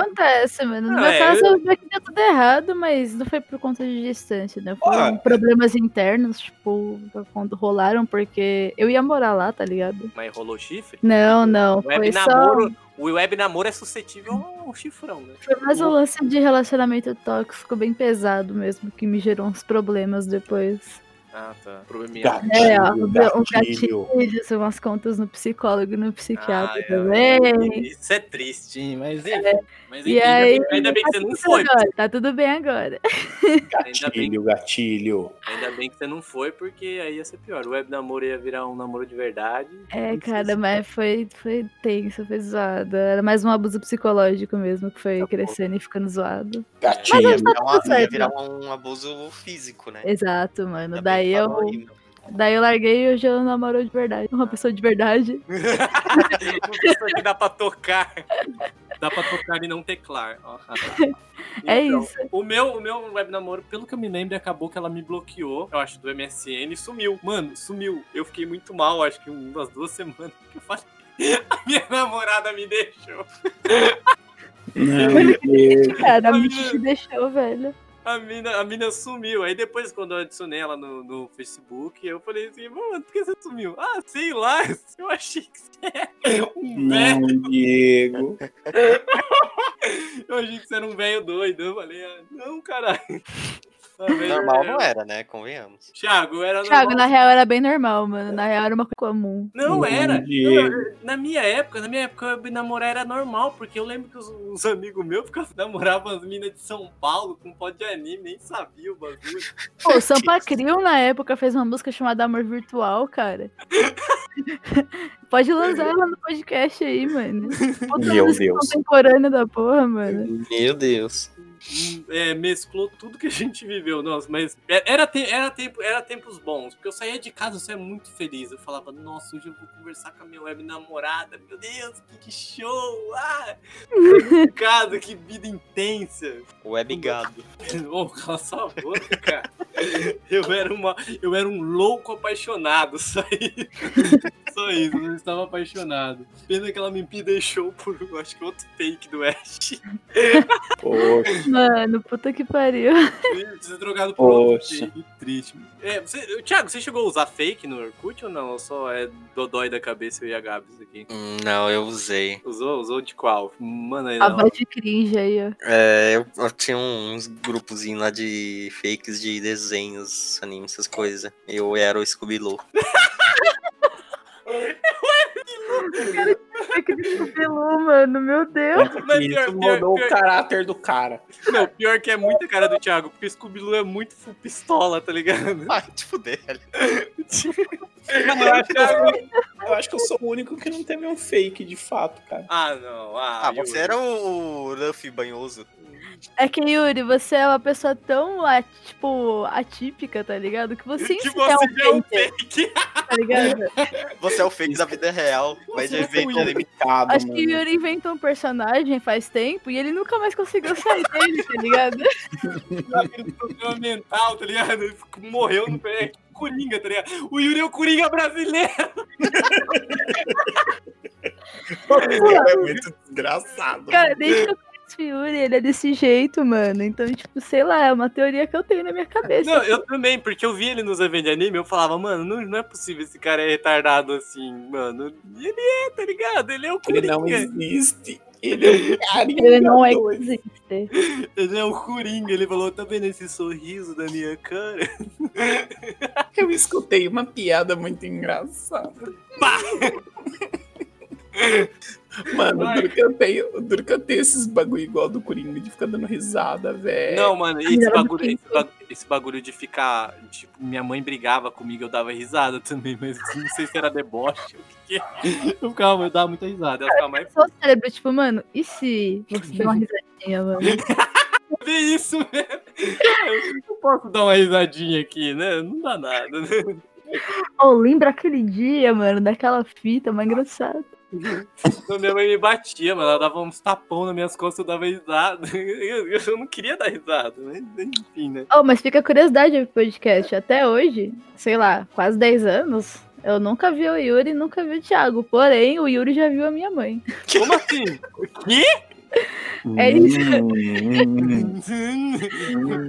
Acontece, mano. No Não, meu é, caso, eu- eu vi que deu tudo errado, mas não foi por conta de distância, né? Foram Ó. problemas internos, tipo, quando rolaram, porque eu ia morar lá, tá ligado? Mas rolou chifre? Não, não. Web Foi só. namoro, o web namoro é suscetível ao chifrão, né? Foi mais um lance de relacionamento tóxico bem pesado mesmo, que me gerou uns problemas depois. Ah, tá. Probleminha. Gatilho, É, ó, um gatilho. gatilhos, umas contas no psicólogo e no psiquiatra Ah, é. também. Isso é triste, hein? Mas enfim. Mas E enfim, aí, ainda, bem, ainda bem que você não Tudo foi. agora, tá tudo bem agora. Ainda bem, Gatilho, gatilho. ainda bem que você não foi, porque aí ia ser pior. O web namoro ia virar um namoro de verdade. É, cara, mas foi, foi tenso, foi zoado. Era mais um abuso psicológico mesmo, que foi Tá bom. crescendo e ficando zoado. Gatilho. Mas Ia virar, uma- ia virar um abuso físico, né? Exato, mano. Ainda Daí eu, aí. Daí eu larguei e hoje eu namoro de verdade. Uma pessoa de verdade. Uma pessoa que dá pra tocar. Dá pra tocar e não teclar. É Então, isso. O meu, o meu web namoro, pelo que eu me lembro, acabou que ela me bloqueou, eu acho, do MSN e sumiu. Mano, sumiu. Eu fiquei muito mal, acho que umas duas semanas que eu falei. A minha namorada me deixou. Não. Cara, a Mitch te deixou, velho. A mina, a mina sumiu. Aí depois, quando eu adicionei ela no, no Facebook, eu falei assim, mano, por que você sumiu? Ah, sei lá, eu achei que você era um velho. Não, Diego. Eu achei que você era um velho doido. Eu falei, ah, não, caralho. Normal eu- não era, né? Convenhamos. Thiago, eu era Thiago, normal. na real era bem normal, mano. Na real era uma coisa comum. Não era. Não, na minha época, na minha época, eu namorar era normal, porque eu lembro que os, os amigos meus ficavam namoravam as minas de São Paulo com pó de anime, nem sabia o bagulho. Pô, o Sampa Crio na época fez uma música chamada Amor Virtual, cara. Pode lançar ela no podcast aí, mano. Puta Meu Deus. contemporânea da porra, mano. Meu Deus. É, mesclou tudo que a gente viveu, nossa, mas é- era, te- era, tempo, era tempos bons, porque eu saía de casa, eu saía muito feliz. Eu falava, nossa, hoje eu vou conversar com a minha web namorada, meu Deus, que, que show! Ah! Casa, que vida intensa! Web gado. Ô, cala sua boca, cara. Eu era, uma, eu era um louco apaixonado. Saí, só isso, eu estava apaixonado. Pena que ela me deixou por, acho que outro fake do Ash. Poxa. Mano, puta que pariu. Ser trocado por outro Poxa. fake. Triste. É, você, Thiago, você chegou a usar fake no Orkut ou não? Ou só é dodói da cabeça eu e a Gabs aqui? Hum, Não, eu usei. Usou? Usou de qual? Mano, aí A não. voz de cringe aí, ó. É, eu, eu tinha uns grupos lá de fakes de desenhos, animes, essas coisas. Eu era o Scooby-Loo. Pelu, mano, meu Deus. Mas Isso pior- mudou pior- o caráter do cara. Não, pior que é muita cara do Thiago, porque o Scooby-Doo é muito full pistola, tá ligado? Ai, te fuder, eu acho, que eu, eu acho que eu sou o único que não teve um fake de fato, cara. Ah, não. Ah, Ah, você Yuri. era o Luffy banhoso. É que, Yuri, você é uma pessoa tão, a- tipo, atípica, tá ligado? Que você Que você é um é fake, fake. tá ligado? Você é o fake da vida real. De Você é evento muito anime. complicado, Acho que o mano. Yuri inventou um personagem faz tempo e ele nunca mais conseguiu sair dele, tá ligado? Problema mental, tá ligado? Ele morreu no pé. Coringa, tá ligado? O Yuri é o Coringa brasileiro. é muito desgraçado. Cara, desde que eu Yuri, ele é desse jeito, mano. Então, tipo, sei lá, é uma teoria que eu tenho na minha cabeça. Não, eu também, porque eu vi ele nos eventos de anime, eu falava, mano, não, não é possível esse cara é retardado assim, mano. E ele é, tá ligado? Ele é o Ele não Coringa. existe. Ele é um carinha Ele não é existe. Ele é o Coringa. Ele falou, tá vendo esse sorriso da minha cara? Eu escutei uma piada muito engraçada. Mano, o eu tenho, o eu tenho esses bagulho igual do Coringa de ficar dando risada, velho. Não, mano, esse bagulho, esse, bagulho, esse bagulho de ficar. Tipo, minha mãe brigava comigo, eu dava risada também, mas não sei se era deboche ou o que que é. Eu ficava, eu dava muita risada. Ela ficava mais. Só o cérebro, tipo, mano, e se você der uma risadinha, mano? Vê isso, velho. Eu não posso dar uma risadinha aqui, né? Não dá nada, né? Oh, lembra aquele dia, mano, daquela fita, mais engraçado. Então, minha mãe me batia, mano. Ela dava uns tapão nas minhas costas, eu dava risada. Eu, eu não queria dar risada, mas enfim, né? Oh, mas fica a curiosidade do podcast. Até hoje, sei lá, quase 10 anos, eu nunca vi o Yuri e nunca vi o Thiago. Porém, o Yuri já viu a minha mãe. Como assim? O quê? É isso.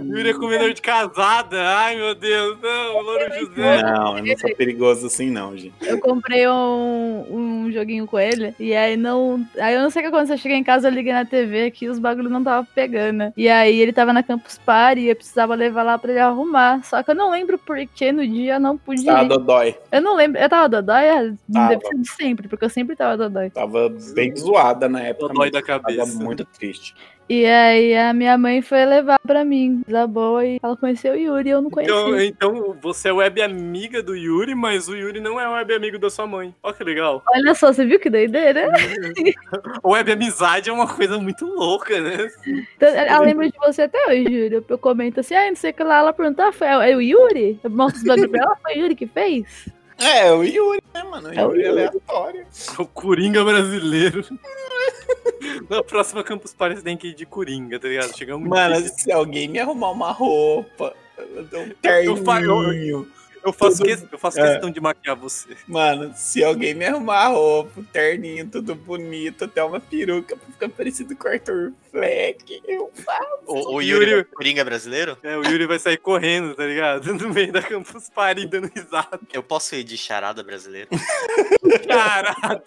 Yuri é comedor de casada. Ai, meu Deus. Não, Louro José. Não, eu não sou perigoso assim, não, gente. Eu comprei um, um joguinho com ele, e aí não. Aí eu não sei o que aconteceu. Eu cheguei em casa, eu liguei na TV que os bagulhos não tava pegando. E aí ele tava na Campus Party e eu precisava levar lá pra ele arrumar. Só que eu não lembro por que no dia eu não pude ir. Dodói. Eu não lembro. Eu tava dodói? Ah, Tava. Deve ser de sempre, porque eu sempre tava dodói. Tava bem zoada na época. Dodói da cabeça. Muito triste. E aí a minha mãe foi levar pra mim, da boa, e ela conheceu o Yuri e eu não conhecia. Então, então você é web amiga do Yuri, mas o Yuri não é web amigo da sua mãe. Olha que legal. Olha só, você viu que doideira? Web amizade é uma coisa muito louca, né? Então, Ela lembra de você até hoje, Yuri. Eu- Eu comento assim, ah, não sei o que lá. Ela perguntou, ah, foi é o Yuri? Eu mostro os bagulho pra ela, foi o Yuri que fez? É, o Yuri, né, mano? O É Yuri é aleatório. O Coringa brasileiro. Na próxima Campus Party tem que ir de Coringa, tá ligado? Chegamos Mano, se alguém me arrumar uma roupa, eu dou um Eu fa- eu- terninho. Eu faço, tudo- que- eu faço é. questão de maquiar você. Mano, se alguém me arrumar roupa, terninho, tudo bonito, até uma peruca pra ficar parecido com o Arthur Fleck, eu faço. O, o Yuri- Yuri, Coringa brasileiro? É, o Yuri vai sair correndo, tá ligado? No meio da Campus Party dando risada. Eu posso ir de charada brasileiro? Caralho.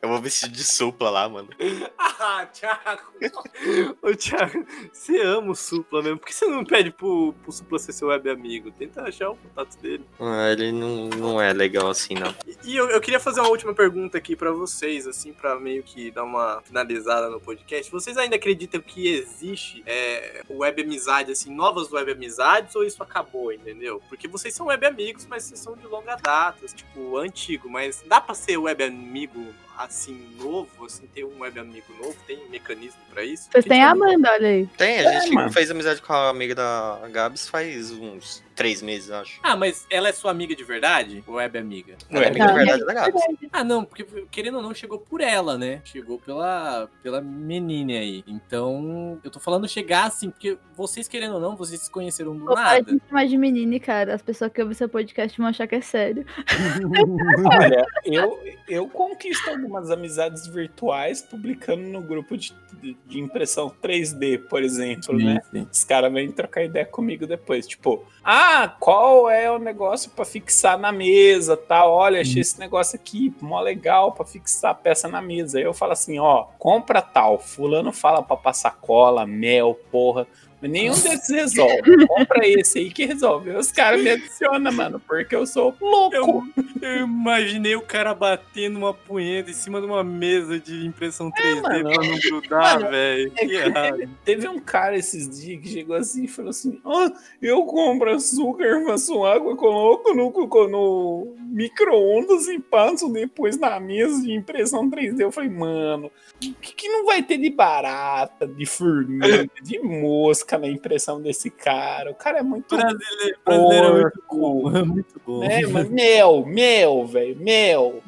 Eu vou vestir de supla lá, mano. Ah, Thiago. Ô, Thiago, você ama o Supla mesmo. Por que você não pede pro, pro Supla ser seu web amigo? Tenta achar o contato dele. Ah, ele não, não é legal assim, não. E eu, eu queria fazer uma última pergunta aqui pra vocês, assim, pra meio que dar uma finalizada no podcast. Vocês ainda acreditam que existe é, web amizade, assim, novas web amizades, ou isso acabou, entendeu? Porque vocês são web amigos, mas vocês são de longa data, tipo, antigo, mas dá pra ser web amigo assim, novo, assim, ter um web amigo novo, tem mecanismo pra isso? Vocês têm a tipo, Amanda, olha aí. Tem, a gente mano. fez amizade com a amiga da Gabs faz uns três meses, acho. Ah, mas ela é sua amiga de verdade? Ou web amiga? Ela é amiga de Não, verdade da Gabs. Ah, não, porque querendo ou não, chegou por ela, né? Chegou pela, pela menina aí. Então, eu tô falando chegar assim, porque vocês querendo ou não, vocês se conheceram do para nada. de chamar de menine, cara. As pessoas que ouvem seu podcast vão achar que é sério. Olha, eu, eu conquisto algumas amizades virtuais publicando no grupo de, de, de impressão 3D, por exemplo, né? Os caras vêm trocar ideia comigo depois, tipo, ah, qual é o negócio pra fixar na mesa, tá? Olha, achei esse negócio aqui, mó legal pra fixar a peça na mesa. Aí eu falo assim, ó, compra tal. Fulano fala pra passar cola, mel, porra. Mas nenhum desses resolve. Compra esse aí que resolve. Os caras me adicionam, mano, porque eu sou louco. Eu, eu imaginei o cara batendo uma punheta em cima de uma mesa de impressão 3D mano. pra não grudar, velho. É teve, teve um cara esses dias que chegou assim e falou assim: Ah, eu compro açúcar, faço água, coloco no, no, no micro-ondas e passo depois na mesa de impressão 3D. Eu falei, mano, o que, que não vai ter de barata, de formiga, de mosca na impressão desse cara? O cara é muito. Brasileiro, brasileiro é muito bom. É muito bom. Né, mas mel, mel, velho, Pô, mel.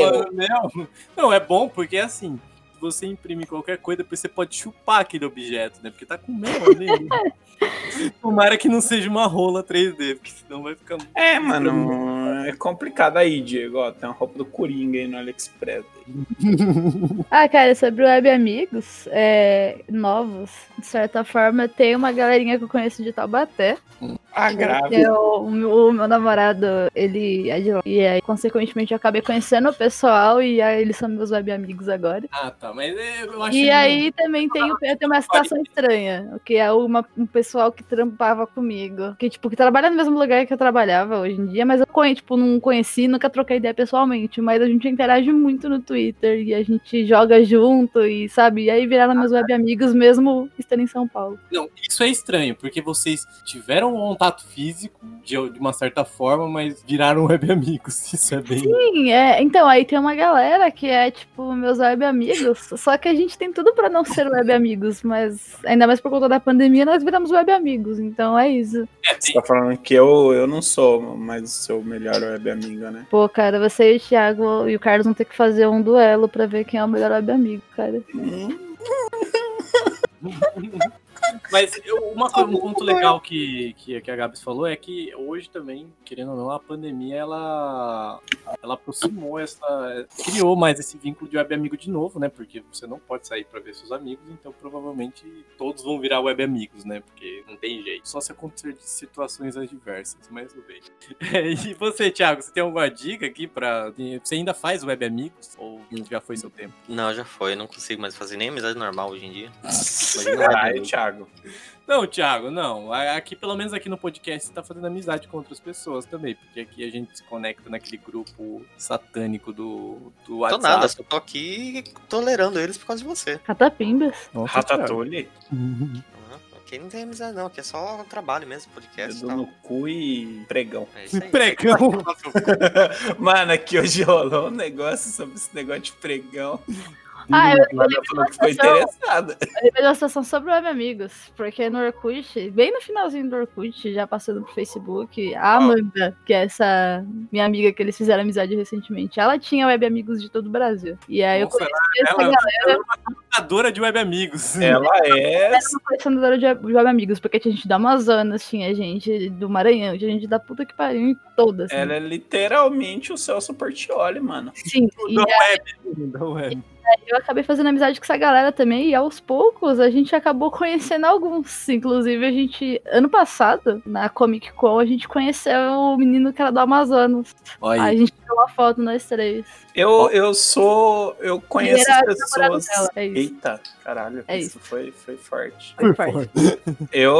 mano, mel. Não, é bom porque assim, você imprimir qualquer coisa, depois você pode chupar aquele objeto, né? Porque tá com mel ali. Tomara que não seja uma rola 3D, porque senão vai ficar. É, mano, é complicado aí, Diego. Ó, tem uma roupa do Coringa aí no AliExpress. Ah, cara, sobre web amigos é, novos, de certa forma, tem uma galerinha que eu conheço de Taubaté. Ah, grave. é o, o meu o meu namorado, ele é de lá. E aí, consequentemente, eu acabei conhecendo o pessoal e aí eles são meus web amigos agora. Ah, tá. Mas é, eu acho E que- aí também tem, tem uma situação estranha, que é uma, um pessoal que trampava comigo, que tipo, que trabalha no mesmo lugar que eu trabalhava hoje em dia, mas eu tipo, não conheci, nunca troquei ideia pessoalmente, mas a gente interage muito no Twitter e a gente joga junto e sabe, e aí viraram meus web amigos mesmo estando em São Paulo. Não, isso é estranho, porque vocês tiveram um contato físico de, de uma certa forma, mas viraram web amigos. Isso é bem. Sim, é, então aí tem uma galera que é tipo meus web amigos, só que a gente tem tudo pra não ser web amigos, mas ainda mais por conta da pandemia nós viramos web amigos, então é isso. É, Você tá falando que eu, eu não sou mais o seu melhor web amigo, né? Pô, cara, você e o Thiago e o Carlos vão ter que fazer um duelo pra ver quem é o melhor web amigo, cara. Mas eu- uma coisa, um ponto legal que, que, que a Gabs falou é que hoje também, querendo ou não, a pandemia ela, ela aproximou essa. criou mais esse vínculo de web amigo de novo, né? Porque você não pode sair pra ver seus amigos, então provavelmente todos vão virar web amigos, né? Porque não tem jeito. Só se acontecer de situações adversas, mas tudo bem. E você, Thiago, você tem alguma dica aqui pra. Você ainda faz web amigos? Ou já foi seu tempo? Não, já foi. Eu não consigo mais fazer nem amizade normal hoje em dia. Caralho, web Thiago. Não, Thiago, não. Aqui, pelo menos aqui no podcast, você tá fazendo amizade com outras pessoas também. Porque aqui a gente se conecta naquele grupo satânico do, do Tô WhatsApp. nada, só tô aqui tolerando eles por causa de você. Catapimbas. Nossa, Ratatouille. Aqui não tem amizade, não. Aqui é só trabalho mesmo, podcast dedo tal. no cu e pregão. É isso aí. Pregão. Mano, aqui hoje rolou um negócio sobre esse negócio de pregão. Ah, eu Ela ficou interessada. lembrei de uma situação sobre web amigos, porque no Orkut, bem no finalzinho do Orkut, já passando pro Facebook, a Amanda, que é essa minha amiga que eles fizeram amizade recentemente, ela tinha web amigos de todo o Brasil. E aí Nossa, eu conheci essa ela- galera, Ela é uma contadora de web amigos. Ela é. era uma colecionadora de web amigos, porque tinha gente do Amazonas, tinha gente do Maranhão, tinha gente da puta que pariu em todas. assim. Ela é literalmente o Celso Portioli, mano. Sim, Da web. Da web. Eu acabei fazendo amizade com essa galera também, e aos poucos a gente acabou conhecendo alguns. Inclusive, a gente, ano passado, na Comic Con, a gente conheceu o menino que era do Amazonas. Olha a gente uma foto nós três. Eu, eu sou. Eu conheço as pessoas. dela, é isso. Eita, caralho. É isso foi, foi forte. Foi forte. Eu,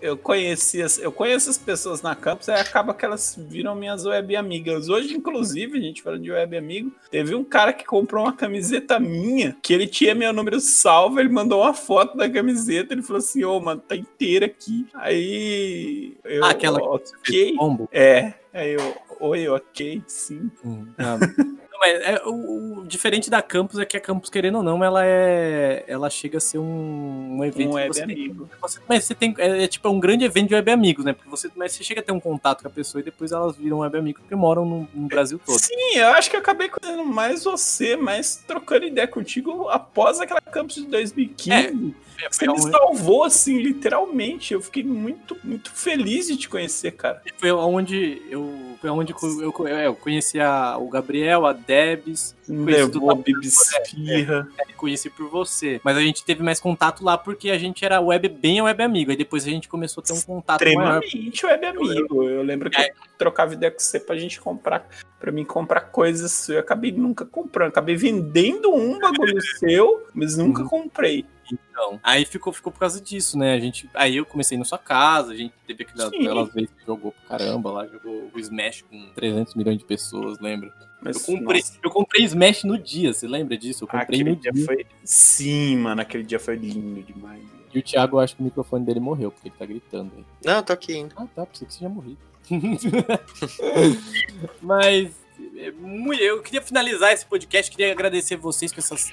eu conheci as, eu conheço as pessoas na campus, aí acaba que elas viram minhas web amigas. Hoje, inclusive, a gente falando de web amigo, teve um cara que comprou uma camiseta minha, que ele tinha meu número salvo, ele mandou uma foto da camiseta, ele falou assim, ô, mano, tá inteira aqui. Aí eu, Ah, aquela que ok. Combo. É, aí eu, oi, ok, sim. Hum. Não, mas é, o, o diferente da Campus é que a Campus, querendo ou não, ela é. Ela chega a ser um, um evento Um web você tem- amigo. você- mas você tem. É, é tipo um grande evento de web amigos, né? Porque você, mas você chega a ter um contato com a pessoa e depois elas viram web amigos porque moram no, no Brasil todo. Sim, eu acho que eu acabei conhecendo mais você, mais trocando ideia contigo após aquela campus de 2015. Você me salvou, assim, literalmente. Eu fiquei muito, muito feliz de te conhecer, cara. foi onde eu. Foi onde eu, eu, é, eu conheci a- o Gabriel, a Debs, levou a do- Bibisfirra. conheci por você. Mas a gente teve mais contato lá porque a gente era web bem web amigo. Aí depois a gente começou a ter um contato maior. Extremamente web amigo. Eu lembro que eu trocava ideia com você pra gente comprar, pra mim comprar coisas. Eu acabei nunca comprando. Acabei vendendo um bagulho seu, mas nunca Uhum. comprei. Então, aí ficou, ficou por causa disso, né? A gente, aí eu comecei na sua casa, a gente teve aquelas, Sim. aquelas vezes que jogou pra caramba lá, jogou o Smash com 300 milhões de pessoas, lembra? Mas, Eu comprei, nossa, eu comprei Smash no dia, você lembra disso? Eu comprei aquele no dia dia. foi. Sim, mano, aquele dia foi lindo demais. E o Thiago, eu acho que o microfone dele morreu, porque ele tá gritando aí. Não, tô aqui ainda. Ah, tá, pensei que você tinha morrido. Mas eu queria finalizar esse podcast, queria agradecer vocês com essas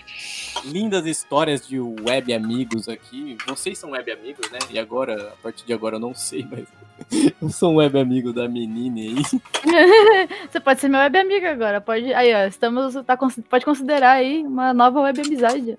lindas histórias de web amigos aqui. Vocês são web amigos, né? E agora, a partir de agora eu não sei, mas eu sou um web amigo da menina aí. Você pode ser meu web amigo agora. Pode, aí, ó, estamos, tá, pode considerar aí uma nova web amizade.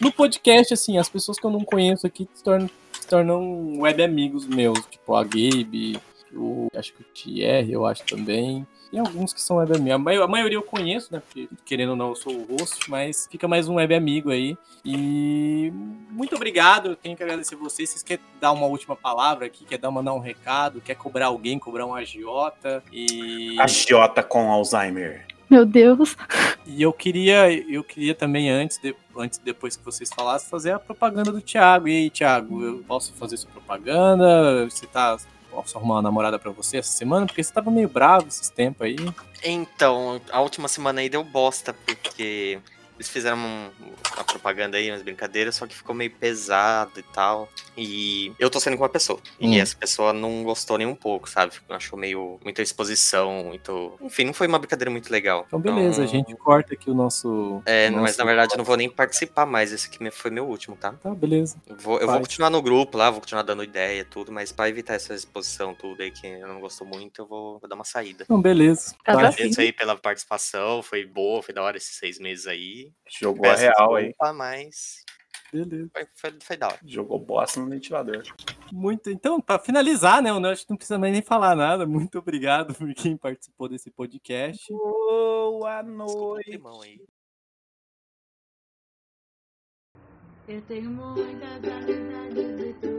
No podcast, assim, as pessoas que eu não conheço aqui se tornam, se tornam web amigos meus, tipo a Gabe, o, acho que o Thierry, eu acho também. Tem alguns que são web amigos. A mai- A maioria eu conheço, né? Porque, querendo ou não, eu sou o host, mas fica mais um web amigo aí. E muito obrigado. Eu tenho que agradecer vocês. Vocês querem dar uma última palavra aqui? Quer dar mandar um recado? Quer cobrar alguém, cobrar um agiota? E. Agiota com Alzheimer. Meu Deus. E eu queria, eu queria também, antes, de, antes depois que vocês falassem, fazer a propaganda do Thiago. E aí, Thiago, eu posso fazer sua propaganda? Você tá. Posso arrumar uma namorada pra você essa semana? Porque você tava meio bravo esses tempos aí. Então, a última semana aí deu bosta, porque eles fizeram um- uma propaganda aí, umas brincadeiras, só que ficou meio pesado e tal. E eu tô saindo com uma pessoa. Hum. E essa pessoa não gostou nem um pouco, sabe? Achou meio. muita exposição, muito. Enfim, não foi uma brincadeira muito legal. Então, beleza, a gente corta aqui o nosso. É, nosso- mas na verdade eu não vou nem participar mais. Esse aqui foi meu último, tá? Tá, beleza. Eu vou, eu vou continuar no grupo lá, vou continuar dando ideia e tudo, mas pra evitar essa exposição tudo aí que eu não gostou muito, eu vou, vou dar uma saída. Então, beleza. Tá pra Agradeço aí pela participação, foi boa, foi da hora esses seis meses aí. Jogou a real aí. Mas Beleza. foi, foi, foi da hora. Jogou bosta no ventilador. Muito. Então, pra finalizar, né? Eu acho que não precisa mais nem falar nada. Muito obrigado por quem participou desse podcast. Boa noite. Eu tenho muitas amizades